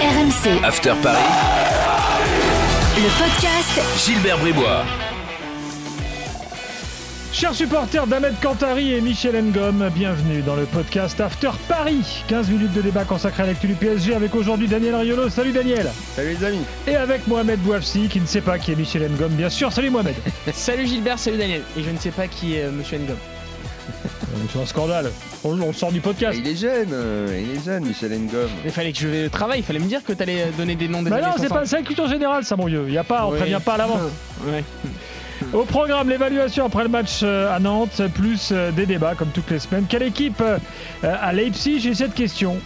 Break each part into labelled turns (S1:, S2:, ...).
S1: RMC,
S2: After Paris,
S1: le podcast
S2: Gilbert Bribois.
S3: Chers supporters d'Ahmed Kantari et Michel Ngom, bienvenue dans le podcast After Paris. 15 minutes de débat consacré à l'actu du PSG avec aujourd'hui Daniel Riolo. Salut Daniel.
S4: Salut les amis.
S3: Et avec Mohamed Bouafsi qui ne sait pas qui est Michel Ngom, bien sûr. Salut Mohamed.
S5: Salut Gilbert, salut Daniel. Et je ne sais pas qui est euh, Monsieur Ngom.
S3: C'est un scandale. On, on sort du podcast.
S4: Il est jeune, euh, il est jeune, Michel Ngom.
S5: Il fallait que je travaille, il fallait me dire que t'allais euh, donner des noms des
S3: Bah non, c'est pas c'est la culture générale, ça mon vieux. Il y a pas, on
S5: Ouais.
S3: prévient pas à l'avance.
S5: Ouais.
S3: Au programme, l'évaluation après le match euh, à Nantes, plus euh, des débats comme toutes les semaines. Quelle équipe euh, à Leipzig J'ai cette question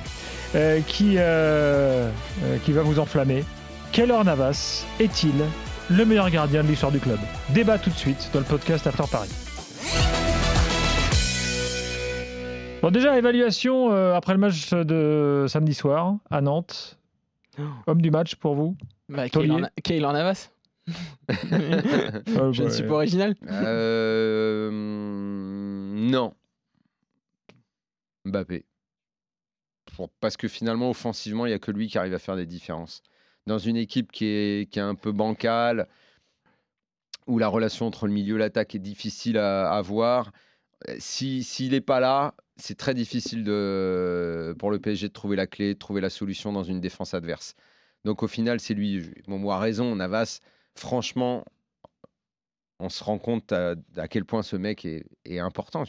S3: euh, qui, euh, euh, qui va vous enflammer. Keller Navas est-il le meilleur gardien de l'histoire du club? Débat tout de suite dans le podcast After Paris. Bon déjà, évaluation euh, après le match de samedi soir à Nantes.
S5: Oh.
S3: Homme du match pour vous
S5: Bah, Keylor Navas
S3: Euh,
S5: Je ne suis pas original.
S4: Euh, non. Mbappé. Parce que finalement, offensivement, il n'y a que lui qui arrive à faire des différences. Dans une équipe qui est, qui est un peu bancale, où la relation entre le milieu et l'attaque est difficile à, à voir, euh, si- s'il n'est pas là, c'est très difficile de, pour le PSG de trouver la clé, de trouver la solution dans une défense adverse. Donc au final, c'est lui. Bon, moi, a raison, Navas, franchement, on se rend compte à, à quel point ce mec est, est important.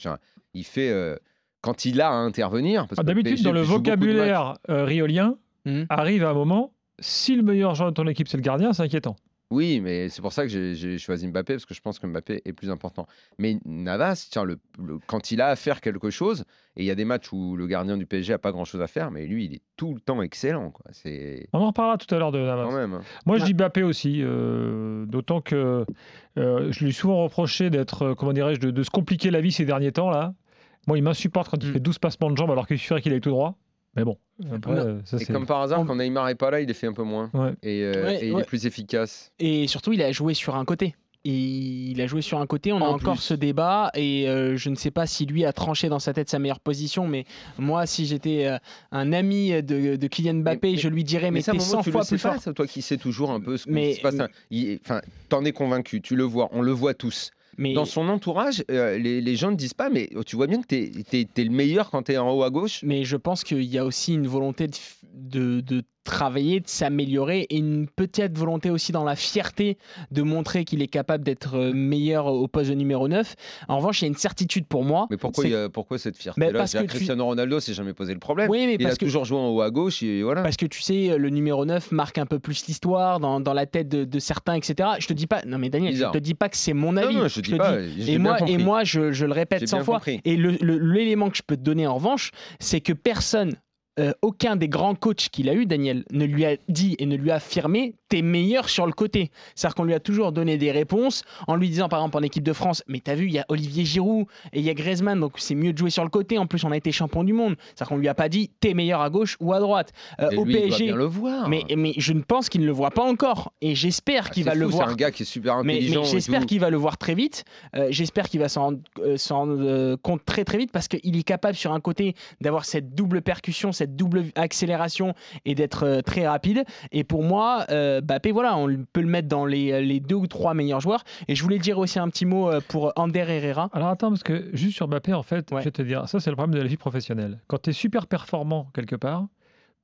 S4: Il fait euh, quand il a à intervenir. parce
S3: Ah,
S4: que
S3: D'habitude,
S4: PSG
S3: dans le vocabulaire euh, riolien,
S5: Mhm.
S3: arrive à un moment, si le meilleur joueur de ton équipe, c'est le gardien, c'est inquiétant.
S4: Oui, mais c'est pour ça que j'ai- j'ai choisi Mbappé parce que je pense que Mbappé est plus important. Mais Navas, tiens, le, le- quand il a à faire quelque chose, et il y a des matchs où le gardien du PSG a pas grand chose à faire, mais lui, il est tout le temps excellent. quoi. C'est
S3: On en reparlera tout à l'heure de Navas.
S4: quand même. hein.
S3: Moi, je dis Mbappé aussi, euh, d'autant que euh, je lui ai souvent reproché d'être, euh, comment dirais-je, de, de se compliquer la vie ces derniers temps là. Moi, il m'insupporte quand il
S5: Mm.
S3: fait 12 passements de jambes alors qu'il suffirait qu'il aille tout droit. Mais bon, après, euh, ça
S4: Et
S3: c'est.
S4: comme par hasard,
S5: On-
S4: quand Neymar est pas là, il les fait un peu moins.
S3: Ouais.
S4: Et, euh,
S5: Ouais,
S4: et il
S5: ouais.
S4: est plus efficace.
S5: Et surtout, il a joué sur un côté. Et il a joué sur un côté, on a
S4: En
S5: encore
S4: plus.
S5: ce débat et euh, je ne sais pas si lui a tranché dans sa tête sa meilleure position, mais moi si j'étais euh, un ami de, de Kylian Mbappé,
S4: mais-
S5: je lui dirais mais,
S4: ça,
S5: t'es
S4: Momo,
S5: 100
S4: tu
S5: fois
S4: le sais
S5: plus fort.
S4: pas, ça, toi qui sais toujours un peu ce
S5: Mais-
S4: qui se passe. hein. Enfin, t'en es convaincu, tu le vois, on le voit tous.
S5: Mais
S4: Dans son entourage, euh, les, les gens ne disent pas, mais tu vois bien que t'es es, le meilleur quand t'es en haut à gauche.
S5: Mais je pense qu'il y a aussi une volonté de, f- de, de travailler, de s'améliorer et une peut-être volonté aussi dans la fierté de montrer qu'il est capable d'être euh, meilleur au poste de numéro 9. En revanche, il y a une certitude pour moi.
S4: Mais pourquoi,
S5: c'est-
S4: il y a- pourquoi cette
S5: Mais
S4: fierté-là
S5: parce que tu-
S4: Cristiano Ronaldo s'est jamais posé le problème.
S5: Oui, mais
S4: il a
S5: parce que,
S4: toujours joué en haut à gauche et voilà.
S5: parce que tu sais, le numéro 9 marque un peu plus l'histoire dans, dans la tête de, de certains, etc. Je te dis pas, non mais Daniel,
S4: Bizarre.
S5: je te dis pas que c'est mon avis.
S4: non, je dis
S5: te
S4: pas.
S5: dis- Et moi, et moi je, je le répète
S4: J'ai
S5: 100
S4: bien
S5: fois.
S4: compris.
S5: Et l'élément que je peux te donner en revanche, c'est que personne, euh, aucun des grands coachs qu'il a eu, Daniel, ne lui a dit et ne lui a affirmé t'es meilleur sur le côté. C'est-à-dire qu'on lui a toujours donné des réponses en lui disant, par exemple, en équipe de France, mais t'as vu, il y a Olivier Giroud et il y a Griezmann, donc c'est mieux de jouer sur le côté. En plus, on a été champion du monde. C'est-à-dire qu'on lui a pas dit t'es meilleur à gauche ou à droite. Euh, au
S4: lui, il doit
S5: PSG.
S4: bien le voir.
S5: Mais, mais je ne pense qu'il ne le voit pas encore. Et j'espère
S4: Ah,
S5: qu'il va le voir
S4: C'est un gars qui est super intelligent.
S5: mais j'espère qu'il va le voir très vite. Euh, j'espère qu'il va s'en rendre, compte très très vite parce qu'il est capable sur un côté d'avoir cette double percussion, cette double accélération et d'être euh, très rapide. Et pour moi, euh, Mbappé, voilà, on peut le mettre dans les, les deux ou trois meilleurs joueurs. Et je voulais dire aussi un petit mot euh, pour Ander Herrera.
S3: Alors attends, parce que juste sur Mbappé, en fait,
S5: Ouais.
S3: je vais te dire, ça c'est le problème de la vie professionnelle. Quand tu es super performant quelque part,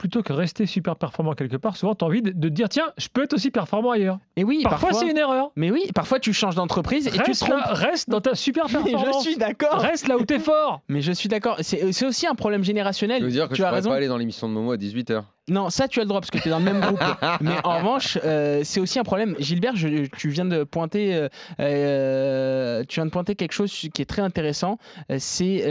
S3: plutôt que rester super performant quelque part, souvent tu as envie de, dire tiens, je peux être aussi performant ailleurs.
S5: Et oui,
S3: Parfois,
S5: parfois,
S3: c'est une erreur.
S5: mais oui, parfois tu changes d'entreprise et tu te
S3: Reste,
S5: trompes.
S3: là, reste dans ta super
S5: Mais
S3: performance.
S5: je suis d'accord.
S3: Reste là où t'es fort.
S5: Mais je suis d'accord. C'est c'est aussi un problème générationnel.
S4: Ça veut dire que
S5: tu
S4: je
S5: as
S4: pourrais
S5: raison.
S4: pas aller dans l'émission de Momo à 18h.
S5: Non, ça tu as le droit parce que tu es dans le même groupe. Mais en revanche, euh, c'est aussi un problème. Gilbert, je- tu viens de pointer, euh, euh, tu viens de pointer quelque chose qui est très intéressant. C'est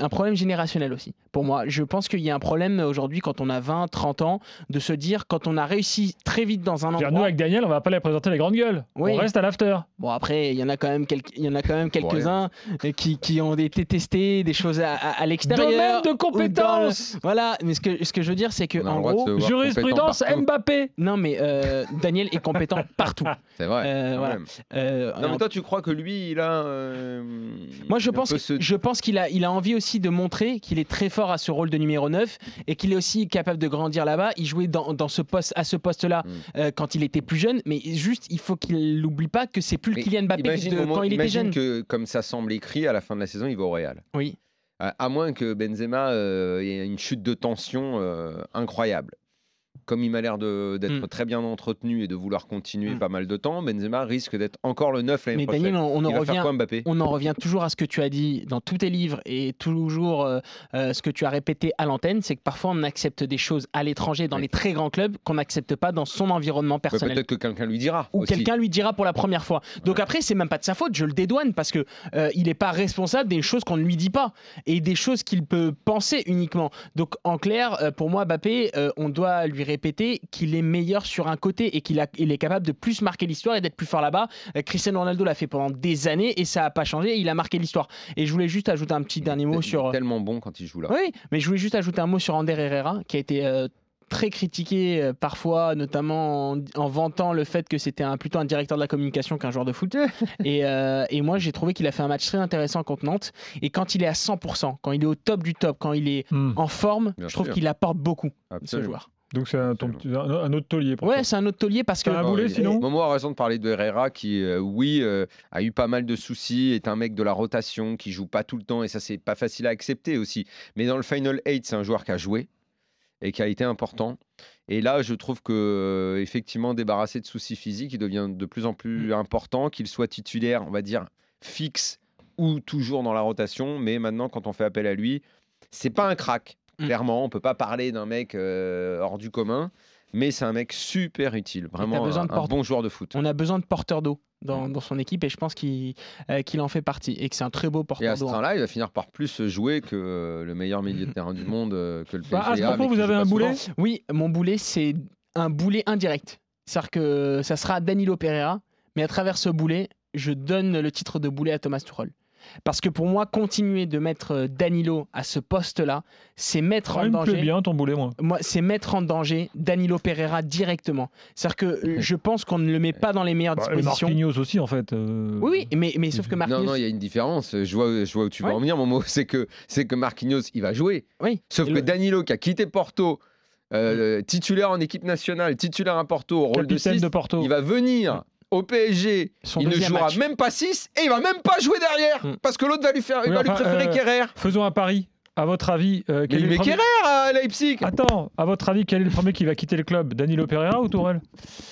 S5: un problème générationnel aussi. Pour moi, je pense qu'il y a un problème aujourd'hui quand on a 20, 30 ans de se dire quand on a réussi très vite dans un
S3: Dire, nous
S5: endroit.
S3: avec Daniel, on va pas les présenter les grandes gueules.
S5: Oui.
S3: On reste à l'after.
S5: Bon après, il y en a quand même quelques, il y en a quand même quelques-uns qui, qui ont été testés des choses à, à- à l'extérieur.
S3: Domaine de
S5: le-
S3: compétences.
S5: Voilà, mais ce que, ce que je veux dire, c'est que
S4: On a le
S5: en
S4: droit
S3: Jurisprudence. Mbappé.
S5: Non, mais euh, Daniel est compétent partout.
S4: C'est vrai.
S5: Euh, voilà.
S4: même.
S5: Euh,
S4: Non, mais toi, tu crois que lui, il a.
S5: Moi, je pense, je pense qu'il a, il a envie aussi de montrer qu'il est très fort à ce rôle de numéro 9 et qu'il est aussi capable de grandir là-bas. Il jouait dans, dans ce poste, à ce poste-là
S4: Mm.
S5: euh, quand il était plus jeune, mais juste, il faut qu'il n'oublie pas que c'est plus le Kylian Mbappé de
S4: moment-
S5: quand il était jeune.
S4: que, comme ça semble écrit, à la fin de la saison, il va au Real.
S5: Oui.
S4: À, à moins que Benzema euh, ait une chute de tension euh, incroyable. Comme il m'a l'air d'être
S5: Mm.
S4: très bien entretenu et de vouloir continuer
S5: Mm.
S4: pas mal de temps, Benzema risque d'être encore le 9 l'année
S5: Mais
S4: prochaine.
S5: Daniel, on, on en revient.
S4: quoi
S5: On en revient toujours à ce que tu as dit dans tous tes livres et toujours euh, euh, ce que tu as répété à l'antenne, c'est que parfois on accepte des choses à l'étranger dans
S4: Oui.
S5: les très grands clubs qu'on n'accepte pas dans son environnement
S4: Ouais,
S5: personnel.
S4: Peut-être que quelqu'un lui dira.
S5: ou quelqu'un lui dira pour la première fois. Donc après, c'est même pas de sa faute, je le dédouane parce que euh, il n'est pas responsable des choses qu'on ne lui dit pas et des choses qu'il peut penser uniquement. Donc en clair, pour moi, Mbappé, on doit lui répéter qu'il est meilleur sur un côté et qu'il a- il est capable de plus marquer l'histoire et d'être plus fort là-bas. Euh, Cristiano Ronaldo l'a fait pendant des années et ça n'a pas changé. Il a marqué l'histoire. Et je voulais juste ajouter un petit dernier mot
S4: Il est
S5: sur.
S4: Tellement bon quand il joue là.
S5: Oui, mais je voulais juste ajouter un mot sur Ander Herrera, qui a été euh, très critiqué euh, parfois, notamment en, en vantant le fait que c'était un, plutôt un directeur de la communication qu'un joueur de foot. et, euh, et moi, j'ai trouvé qu'il a fait un match très intéressant contre Nantes. Et quand il est à 100%, quand il est au top du top, quand il est
S3: Hmm.
S5: en forme,
S4: Bien
S5: je trouve qu'il apporte beaucoup, ce
S4: Absolument.
S5: joueur.
S3: Donc c'est un, ton autre taulier. pour
S5: Ouais, c'est un autre taulier parce que.
S3: Un
S4: Oh,
S3: boulet, sinon
S4: Momo a raison de parler de Herrera qui, euh, oui, euh, a eu pas mal de soucis, est un mec de la rotation, qui joue pas tout le temps et ça, c'est pas facile à accepter aussi. Mais dans le Final 8, c'est un joueur qui a joué et qui a été important. Et là, je trouve que euh, effectivement, débarrassé de soucis physiques, il devient de plus en plus
S5: Mm.
S4: important, qu'il soit titulaire, on va dire, fixe ou toujours dans la rotation. Mais maintenant, quand on fait appel à lui, c'est pas un crack.
S5: Mm.
S4: Clairement, on peut pas parler d'un mec euh, hors du commun. Mais c'est un mec super utile, vraiment un,
S5: de
S4: un
S5: porte-
S4: bon joueur de foot.
S5: On a besoin de porteurs d'eau dans, dans son équipe et je pense qu'il euh, qu'il en fait partie et que c'est un très beau
S4: Et à
S5: porteur
S4: ce
S5: d'eau.
S4: train-là, il va finir par plus jouer que euh, le meilleur milieu de terrain du monde que le PSG.
S3: Bah, à ce propos, vous avez un boulet
S4: souvent.
S5: Oui, mon boulet, c'est un boulet indirect. C'est-à-dire que ça sera Danilo Pereira, mais à travers ce boulet, je donne le titre de boulet à Thomas Tuchel. Parce que pour moi, continuer de mettre euh, Danilo à ce poste-là, c'est mettre
S3: Ah,
S5: en
S3: il me plaît
S5: danger.
S3: bien ton boulet, moi.
S5: Moi, c'est mettre en danger Danilo Pereira directement. C'est-à-dire que euh, je pense qu'on ne le met pas dans les meilleures
S3: Bah,
S5: dispositions.
S3: Marquinhos aussi, en fait. euh,
S5: Oui, oui, mais, mais sauf que Marquinhos.
S4: Non, non, il y a une différence. Je vois, je vois où tu veux
S5: Ouais.
S4: en venir, mon mot. C'est que, c'est que Marquinhos, il va jouer.
S5: Oui.
S4: Sauf
S5: Et
S4: que
S5: le-
S4: Danilo, qui a quitté Porto, euh, titulaire en équipe nationale, titulaire à Porto, au rôle de
S3: Capitaine
S4: 6,
S3: de Porto.
S4: il va venir au PSG.
S5: Son
S4: il ne jouera
S5: match.
S4: même pas 6 et il va même pas jouer derrière.
S5: Mm.
S4: Parce que l'autre va lui, faire, il
S3: Oui,
S4: va lui
S3: enfin,
S4: préférer
S3: euh,
S4: Kerrer.
S3: Faisons un pari. À votre avis, euh,
S4: Mais
S3: quel est le premier-
S4: Kerrer à Leipzig.
S3: Attends, à votre avis, quel est le premier qui va quitter le club? Danilo Pereira ou Tourelle?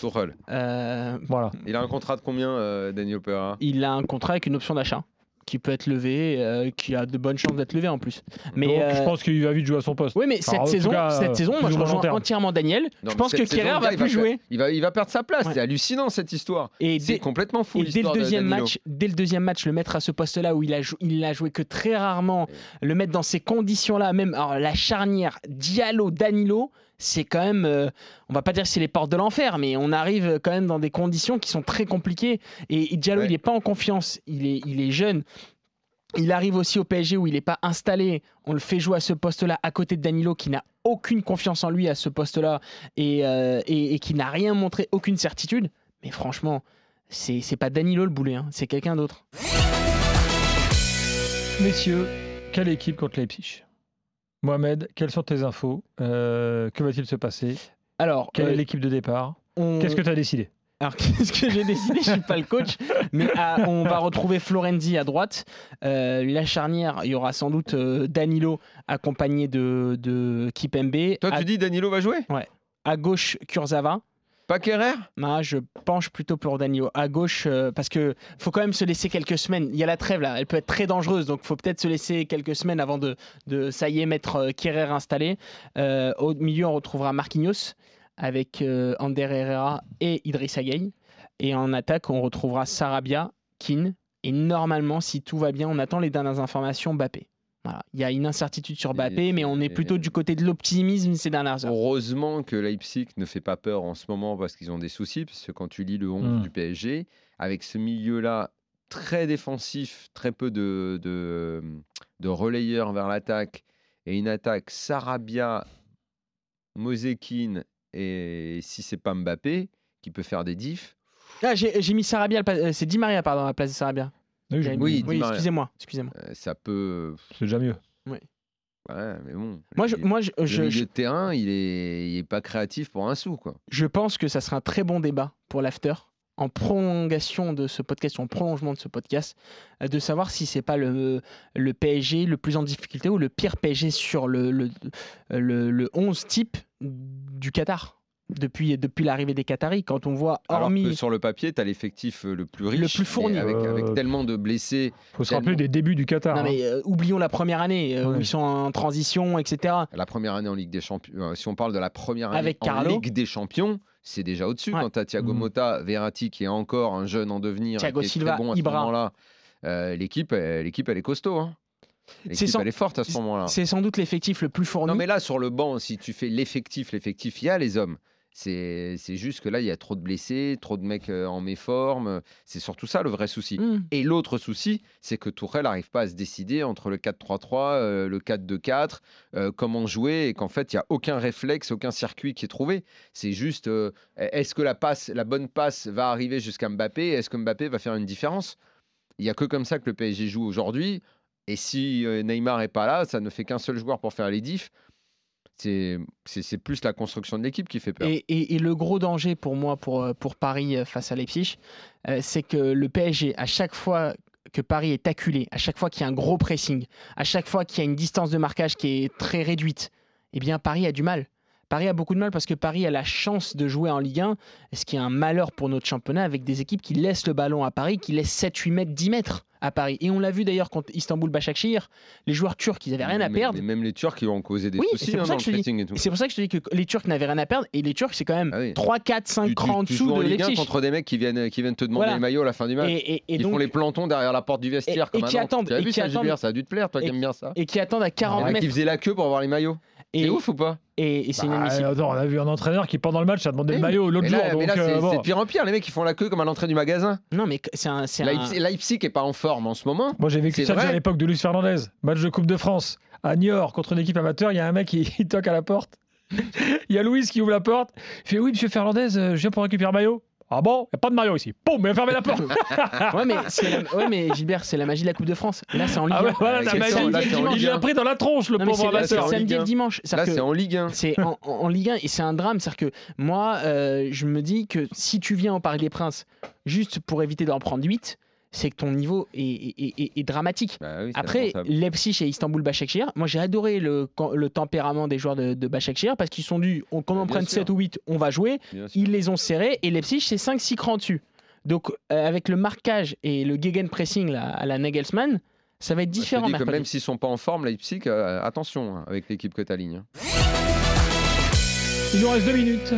S4: Tuchel.
S5: Euh,
S3: Voilà.
S4: Il a un contrat de combien, euh, Danilo Pereira?
S5: Il a un contrat avec une option d'achat qui peut être levé, euh, qui a de bonnes chances d'être levé en plus. Mais
S3: Donc,
S5: euh,
S3: je pense qu'il va vite jouer à son poste.
S5: Oui, mais
S3: Enfin,
S5: cette saison,
S3: cas, euh,
S5: cette saison, moi je rejoins entièrement Daniel.
S4: Non,
S5: je pense que
S4: cette
S5: Kerrer va plus jouer.
S4: Il va, il va perdre sa place.
S5: Ouais.
S4: C'est hallucinant cette histoire.
S5: Et
S4: C'est
S5: dès,
S4: complètement fou
S5: et dès le
S4: de
S5: deuxième match, dès le deuxième match, le mettre à ce poste-là où il a, jou- il a joué que très rarement, le mettre dans ces conditions-là, même alors, la charnière Diallo Danilo, c'est quand même, euh, on va pas dire que c'est les portes de l'enfer, mais on arrive quand même dans des conditions qui sont très compliquées. Et, et Diallo,
S4: Ouais.
S5: il est pas en confiance, il est, il est jeune. Il arrive aussi au PSG où il n'est pas installé. On le fait jouer à ce poste-là à côté de Danilo qui n'a aucune confiance en lui à ce poste-là et, euh, et- et qui n'a rien montré, aucune certitude. Mais franchement, c'est c'est pas Danilo le boulet, hein, c'est quelqu'un d'autre.
S3: Messieurs, quelle équipe contre Leipzig? Mohamed, quelles sont tes infos? Euh, Que va-t-il se passer?
S5: Alors,
S3: Quelle
S5: euh,
S3: est l'équipe de départ?
S5: on-
S3: Qu'est-ce que tu as décidé?
S5: Alors, qu'est-ce que j'ai décidé? Je suis pas le coach, mais à- on va retrouver Florenzi à droite. Euh, la charnière, il y aura sans doute euh, Danilo accompagné de, de Kipembe.
S4: Toi,
S5: à,
S4: tu dis Danilo va jouer?
S5: À gauche, Kurzawa.
S4: Pas
S5: Non, je penche plutôt pour Danilo. À gauche, euh, parce que faut quand même se laisser quelques semaines. Il y a la trêve là, elle peut être très dangereuse, donc faut peut-être se laisser quelques semaines avant de, de ça y est, mettre euh, Kerrer installé. Euh, au milieu, on retrouvera Marquinhos avec euh, Ander Herrera et Idrissa Gueye. Et en attaque, on retrouvera Sarabia, Keane. Et normalement, si tout va bien, on attend les dernières informations, Mbappé. Voilà. Il y a une incertitude sur Mbappé, mais on est plutôt du côté de l'optimisme ces dernières heures.
S4: Heureusement que Leipzig ne fait pas peur en ce moment parce qu'ils ont des soucis. Parce que quand tu lis le 11
S3: Mm.
S4: du PSG, avec ce milieu-là très défensif, très peu de, de, de relayeurs vers l'attaque et une attaque Sarabia, Mosekin et si c'est pas Mbappé qui peut faire des diffs.
S5: Ah, j'ai mis Sarabia, euh, c'est Di Maria, pardon, à la place de Sarabia.
S3: Oui, je-
S4: Oui,
S5: oui
S4: Maria.
S5: excusez-moi, excusez-moi.
S4: euh, ça peut.
S3: c'est déjà mieux.
S4: Ouais, mais bon.
S5: Moi, je, moi je,
S4: le
S5: je,
S4: milieu
S5: je-
S4: de terrain, il est, il est pas créatif pour un sou, quoi.
S5: je pense que ça sera un très bon débat pour l'after, en prolongation de ce podcast, en prolongement de ce podcast, euh, de savoir si c'est pas le, le PSG le plus en difficulté ou le pire PSG sur le, le, le, le 11 type du Qatar. Depuis, depuis l'arrivée des Qataris, quand on voit,
S4: Alors
S5: hormis
S4: que sur le papier, tu as l'effectif euh, le plus riche,
S5: Le plus fourni.
S4: Avec,
S3: Euh,
S4: avec tellement de blessés.
S3: faut se rappeler des débuts du Qatar.
S5: Non,
S3: hein.
S5: mais euh, oublions la première année euh, où ils sont en transition, etc.
S4: La première année en Ligue des Champions, euh, si on parle de la première année
S5: Avec
S4: en
S5: Carlo.
S4: Ligue des Champions, c'est déjà au-dessus.
S5: Ouais.
S4: Quand tu as Thiago
S3: Mhm.
S4: Motta, Verratti qui est encore un jeune en devenir,
S5: Thiago
S4: qui est
S5: Silva,
S4: très bon à ce
S5: Ibra.
S4: moment-là, euh, l'équipe, elle, l'équipe, elle est costaud. hein. L'équipe,
S5: sans-
S4: elle est forte à ce moment-là.
S5: C'est sans doute l'effectif le plus fourni.
S4: Non, mais là, sur le banc, si tu fais l'effectif, l'effectif, il y a les hommes. C'est juste que là, il y a trop de blessés, trop de mecs en méforme. C'est surtout ça le vrai souci.
S5: Hmm.
S4: Et l'autre souci, c'est que Tourelle n'arrive pas à se décider entre le 4-3-3, euh, le 4-2-4, euh, comment jouer, et qu'en fait, il n'y a aucun réflexe, aucun circuit qui est trouvé. C'est juste, euh, est-ce que la, passe, la bonne passe va arriver jusqu'à Mbappé Est-ce que Mbappé va faire une différence? Il n'y a que comme ça que le PSG joue aujourd'hui. Et si Neymar n'est pas là, ça ne fait qu'un seul joueur pour faire les diffs. C'est plus la construction de l'équipe qui fait peur.
S5: Et, le gros danger pour moi, pour, euh, Paris euh, face à Leipzig, euh, c'est que le PSG, à chaque fois que Paris est acculé, à chaque fois qu'il y a un gros pressing, à chaque fois qu'il y a une distance de marquage qui est très réduite, eh bien Paris a du mal. Paris a beaucoup de mal parce que Paris a la chance de jouer en Ligue 1, ce qui est un malheur pour notre championnat avec des équipes qui laissent le ballon à Paris, qui laissent 7, 8 mètres, 10 mètres à Paris. Et on l'a vu d'ailleurs contre Istanbul Başakşehir, les joueurs turcs, ils n'avaient rien à
S4: Mais-
S5: perdre.
S4: mais même les Turcs, ils ont causé des
S5: Oui,
S4: soucis hein, dans le
S5: dis-
S4: et tout.
S5: C'est pour ça que je te dis que les Turcs n'avaient rien à perdre. Et les Turcs, c'est quand même
S4: Ah oui.
S5: 3, 4, 5
S4: Tu- tu-
S5: crans en
S4: tu
S5: dessous
S4: joues en
S5: de
S4: Ligue 1
S5: Leipzig.
S4: contre des mecs qui viennent, qui viennent te demander
S5: Voilà.
S4: les maillots à la fin du match.
S5: Et, et- et
S4: Ils
S5: donc,
S4: font les plantons derrière la porte du vestiaire
S5: Et-
S4: comme
S5: qui attendent-
S4: as vu
S5: qui
S4: ça,
S5: attendent-
S4: Ça a dû te plaire, toi qui aimes bien ça.
S5: et qui attendent à 40
S4: Ouais,
S5: mètres.
S4: qui faisaient la queue pour avoir les maillots.
S5: Et,
S4: C'est ouf ou pas?
S5: et, et c'est
S3: Bah,
S5: inadmissible.
S3: attends, on a vu un entraîneur qui pendant le match a demandé le maillot l'autre jour.
S4: mais
S3: donc,
S4: là, c'est
S3: euh, bon.
S4: c'est de pire en pire. Les mecs, ils font la queue comme à l'entrée du magasin.
S5: Non, mais c'est un. c'est un-
S4: Leipzig, Leipzig est pas en forme en ce moment.
S3: Moi, j'ai vécu
S4: C'est
S3: ça à l'époque de Luis Fernandez. Match de Coupe de France à Niort contre une équipe amateur. Il y a un mec qui il toque à la porte. Il y a Louis qui ouvre la porte. Il fait Oui, monsieur Fernandez, euh, je viens pour récupérer maillot. Ah bon? Il n'y a pas de maillot ici. Boum, il a fermé la porte.
S5: Ouais, mais, c'est la- ouais, mais Gilbert, c'est la magie de la Coupe de France. Là, c'est en Ligue
S3: Ah ouais,
S5: 1.
S3: voilà,
S4: Ouais,
S3: la
S4: c'est
S3: magie.
S4: ça, là, c'est en
S3: Il
S4: Ligue
S3: l'a
S4: 1.
S3: pris dans la tronche, le
S5: Non,
S3: pauvre
S5: c'est là, c'est
S4: en
S3: amateur.
S4: Ligue
S5: samedi et
S4: 1.
S5: le dimanche.
S4: Là, c'est en Ligue 1.
S5: c'est en, en- en Ligue 1 et c'est un drame. C'est-à-dire que moi, euh, je me dis que si tu viens au Parc des Princes juste pour éviter d'en prendre 8, c'est que ton niveau est, est- est- est dramatique.
S4: Bah oui,
S5: Après. Leipzig et Istanbul Başakşehir, moi j'ai adoré le, le tempérament des joueurs de, de Başakşehir parce qu'ils sont on, quand on prenne
S4: sûr.
S5: 7 ou 8, on va jouer.
S4: Bien sûr.
S5: Ils les ont serrés et Leipzig, c'est 5-6 crans dessus. Donc, euh, avec le marquage et le gegenpressing là, à la Nagelsmann, ça va être
S4: Bah, je te
S5: différent
S4: dis que même s'ils sont pas en forme, Leipzig, euh, attention hein, avec l'équipe que tu alignes.
S3: Il nous reste deux minutes.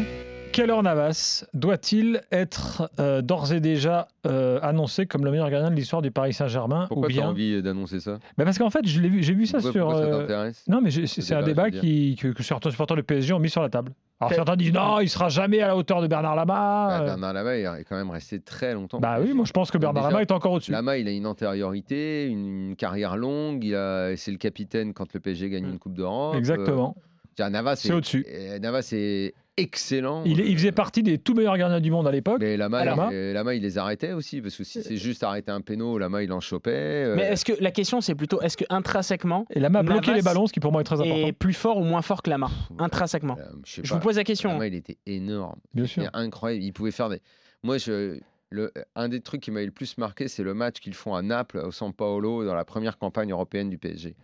S3: Keller Navas doit-il être euh, d'ores et déjà euh, annoncé comme le meilleur gardien de l'histoire du Paris Saint-Germain ou
S4: Pourquoi tu as
S3: bien
S4: envie d'annoncer ça?
S3: Bah Parce qu'en fait, vu- j'ai vu ça
S4: Pourquoi-
S3: sur.
S4: pourquoi ça
S3: euh, Non, mais c'est
S4: Ce
S3: un
S4: débat,
S3: qui, que, que certains supporters du PSG ont mis sur la table. Alors certains disent non, il sera jamais à la hauteur de Bernard Lama.
S4: Bah, Bernard Lama il est quand même resté très longtemps.
S3: Bah oui, moi je pense que Bernard
S4: déjà,
S3: Lama est encore au-dessus.
S4: Lama, il a une antériorité, une, une carrière longue. Il a, c'est le capitaine quand le PSG gagne
S5: Mm.
S4: une Coupe d'Europe.
S3: Exactement.
S4: Euh, Navas,
S3: C'est au-dessus.
S4: euh, Navas est excellent.
S3: Il, faisait
S4: Euh,
S3: partie des tout meilleurs gardiens du monde à l'époque.
S4: Mais Lama,
S3: Alors-
S4: il, euh, Lama, il les arrêtait aussi, parce que si c'est juste arrêter un péno, Lama, il en chopait. euh,
S5: Mais est-ce que la question c'est plutôt est-ce que intrinsèquement
S3: Et Lama a bloqué
S5: Navas
S3: les ballons, ce qui pour moi est très important.
S5: est plus fort ou moins fort que Lamar intrinsèquement
S4: euh, je sais
S5: Je
S4: pas.
S5: vous pose la question.
S4: Lama, il était énorme.
S3: Bien
S4: Il
S3: sûr.
S4: était incroyable. Il pouvait faire des. Moi, je. Le, un des trucs qui m'avait le plus marqué, c'est le match qu'ils font à Naples, au San Paolo, dans la première campagne européenne du PSG.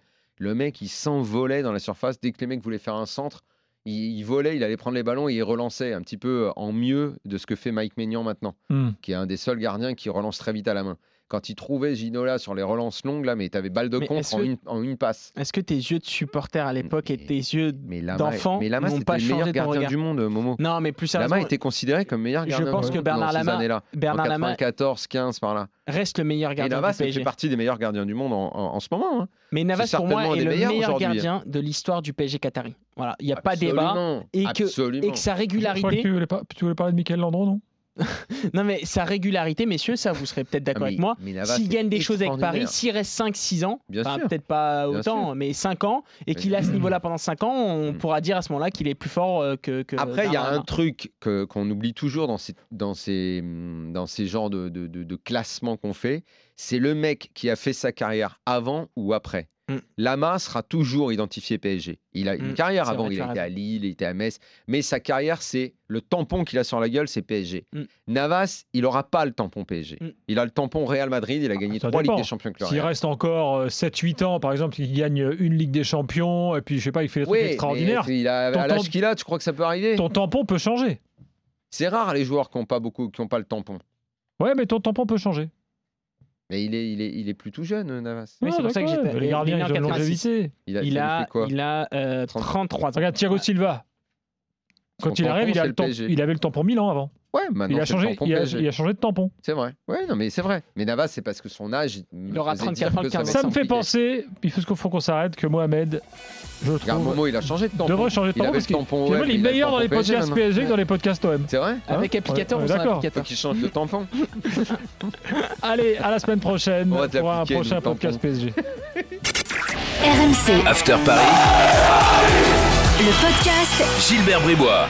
S4: Le mec, il s'envolait dans la surface. Dès que les mecs voulaient faire un centre, il, il volait, il allait prendre les ballons et il relançait un petit peu en mieux de ce que fait Mike Maignan maintenant,
S3: Hmm.
S4: qui est un des seuls gardiens qui relance très vite à la main. Quand il trouvait Ginola sur les relances longues, là, mais t'avais balle de
S5: Mais
S4: contre en,
S5: que-
S4: une, en une passe.
S5: Est-ce que tes yeux de supporter à l'époque et tes yeux d'enfant
S4: mais Lama
S5: n'ont pas
S4: le meilleur
S5: changé
S4: gardien
S5: regard
S4: du monde, Momo.
S5: Non, mais plus sérieusement,
S4: Lama était considéré comme meilleur
S5: Je
S4: gardien
S5: pense
S4: du
S5: que
S4: monde
S5: Bernard
S4: dans ces
S5: Lama-
S4: années-là.
S5: Bernard
S4: en
S5: Lama
S4: 94, 15 par là.
S5: reste le meilleur
S4: Et
S5: gardien
S4: Navas
S5: du
S4: il
S5: PSG.
S4: fait partie des meilleurs gardiens du monde en, en- en ce moment. hein.
S5: Mais Navas pour moi est le meilleur gardien de l'histoire du PSG Qatari. Voilà, il n'y a pas débat
S4: Absolument,
S5: et que-
S4: absolument.
S5: et que sa
S3: Je crois que
S5: régularité
S3: tu voulais, pas- tu voulais parler de Michael Landreau, non?
S5: Non, mais sa régularité, messieurs, ça, vous serez peut-être d'accord
S4: Ah,
S5: avec moi. S'il gagne des choses avec Paris, s'il reste 5-6 ans, enfin,
S4: sûr.
S5: peut-être pas autant,
S4: sûr.
S5: mais 5 ans, et qu'il à ce niveau-là pendant 5 ans, on
S4: Mm.
S5: pourra dire à ce moment-là qu'il est plus fort euh, que. que
S4: Après, il y a un truc qu'on oublie toujours dans ces, dans ces, dans ces genres de, de, de- de classements qu'on fait, c'est le mec qui a fait sa carrière avant ou après.
S5: Mm.
S4: Lama sera toujours identifié PSG. Il a une
S5: Mm,
S4: carrière avant,
S5: vrai,
S4: il été à Lille, il était à Metz, mais sa carrière, c'est le tampon qu'il a sur la gueule, c'est PSG.
S5: Mm.
S4: Navas, il n'aura pas le tampon PSG. Il a le tampon Real Madrid, il a gagné
S3: Ça
S4: trois. Ligues des Champions
S3: S'il reste encore euh, 7-8 ans, par exemple, il gagne une Ligue des Champions, et puis je sais pas, il fait des trucs
S4: Oui, mais
S3: extraordinaires,
S4: il a, à l'âge qu'il a, tu crois que ça peut arriver?
S3: ton tampon peut changer.
S4: C'est rare les joueurs qui n'ont pas beaucoup, qui ont pas le tampon.
S3: Ouais, mais ton tampon peut changer.
S4: Mais il est, il est, il est plutôt jeune, euh, Navas.
S5: Oui, c'est pour ça que j'étais-
S3: mais Les
S5: il est
S3: gardiens,
S5: né en
S3: ils ont une
S5: 86.
S3: longévité.
S4: Il a,
S5: Il a, il a euh,
S4: 30.
S5: 33 ans.
S3: Regarde Thiago Silva. Quand il arrive, il, a le
S4: le
S3: il avait le tampon Milan avant.
S4: Ouais, maintenant
S3: Il a, changé,
S4: tampon
S3: il, a,
S4: PSG.
S3: il a changé de tampon.
S4: C'est vrai. Ouais, non, mais c'est vrai. Mais Navas, c'est parce que son âge. Il
S5: aura 34 ans, 15 ans.
S3: Ça me fait penser, il faut qu'on qu'on s'arrête, que Mohamed, je
S4: Regarde,
S3: trouve,
S4: Momo, il a changé de tampon.
S3: devrait changer de
S4: Il
S3: tampon parce il est meilleur dans les podcasts. PSG que dans les podcasts OM.
S4: C'est vrai
S5: Avec
S3: Hein
S5: applicateur
S3: Ouais,
S5: ou sans applicateur
S4: qu'il change de tampon.
S3: Allez, à la semaine prochaine pour un prochain podcast PSG.
S1: RMC,
S2: After Paris,
S1: le podcast
S2: Gilbert Bribois.